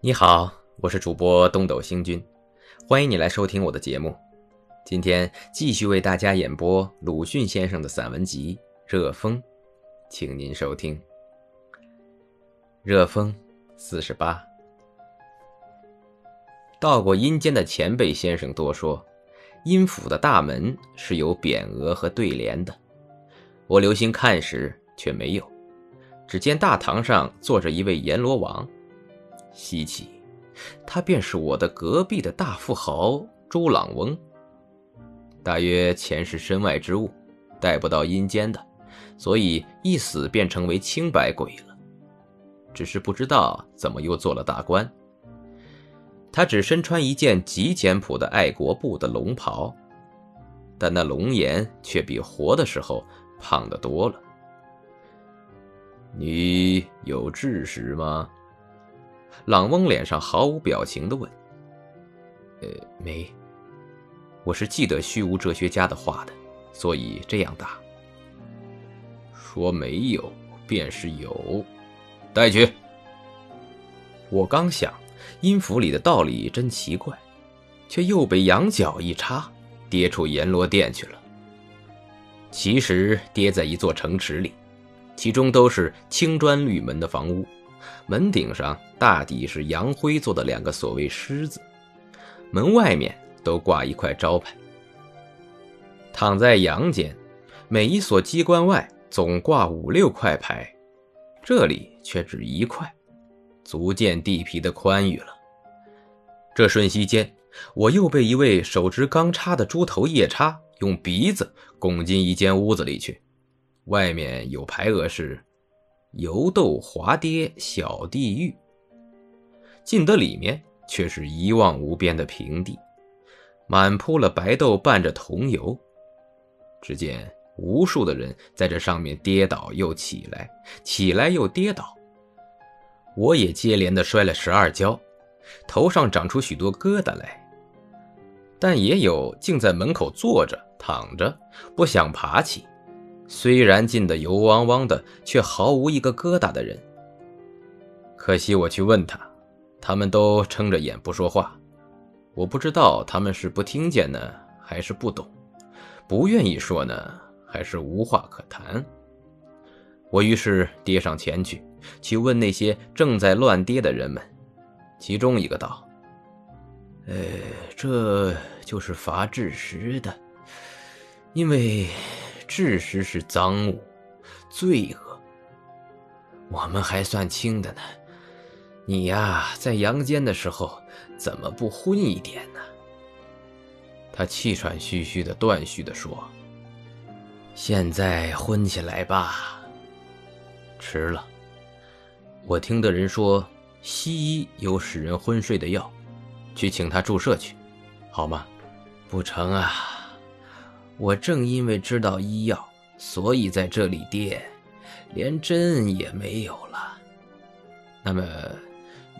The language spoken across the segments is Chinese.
你好，我是主播东斗星君，欢迎你来收听我的节目。今天继续为大家演播鲁迅先生的散文集《热风》，请您收听《热风》四十八。到过阴间的前辈先生多说，阴府的大门是有匾额和对联的。我留心看时，却没有。只见大堂上坐着一位阎罗王。稀奇，他便是我的隔壁的大富豪周朗翁。大约前世身外之物，带不到阴间的，所以一死便成为清白鬼了。只是不知道怎么又做了大官。他只身穿一件极简朴的爱国布的龙袍，但那龙颜却比活的时候胖得多了。你有志识吗？朗翁脸上毫无表情的问：“呃，没。我是记得虚无哲学家的话的，所以这样答。说没有便是有，带去。我刚想，阴府里的道理真奇怪，却又被羊角一插，跌出阎罗殿去了。其实跌在一座城池里，其中都是青砖绿门的房屋。”门顶上大抵是杨灰做的两个所谓狮子，门外面都挂一块招牌。躺在阳间，每一所机关外总挂五六块牌，这里却只一块，足见地皮的宽裕了。这瞬息间，我又被一位手执钢叉的猪头夜叉用鼻子拱进一间屋子里去，外面有牌额是。油豆滑跌小地狱，进得里面却是一望无边的平地，满铺了白豆伴着桐油。只见无数的人在这上面跌倒又起来，起来又跌倒。我也接连的摔了十二跤，头上长出许多疙瘩来。但也有竟在门口坐着躺着，不想爬起。虽然进得油汪汪的，却毫无一个疙瘩的人。可惜我去问他，他们都撑着眼不说话。我不知道他们是不听见呢，还是不懂，不愿意说呢，还是无话可谈。我于是跌上前去，去问那些正在乱跌的人们。其中一个道：“呃，这就是罚制食的，因为……”事实是赃物，罪恶。我们还算轻的呢，你呀，在阳间的时候怎么不昏一点呢？他气喘吁吁的、断续的说：“现在昏起来吧，迟了。我听的人说，西医有使人昏睡的药，去请他注射去，好吗？不成啊。”我正因为知道医药，所以在这里跌，连针也没有了。那么，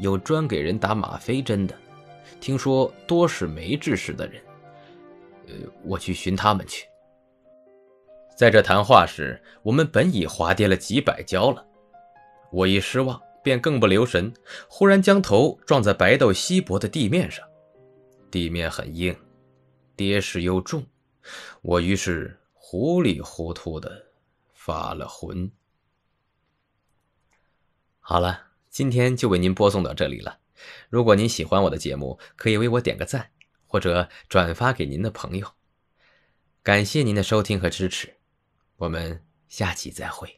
有专给人打吗啡针的，听说多是没知识的人。呃，我去寻他们去。在这谈话时，我们本已滑跌了几百跤了。我一失望，便更不留神，忽然将头撞在白豆稀薄的地面上，地面很硬，跌势又重。我于是糊里糊涂的发了昏。好了，今天就为您播送到这里了。如果您喜欢我的节目，可以为我点个赞，或者转发给您的朋友。感谢您的收听和支持，我们下期再会。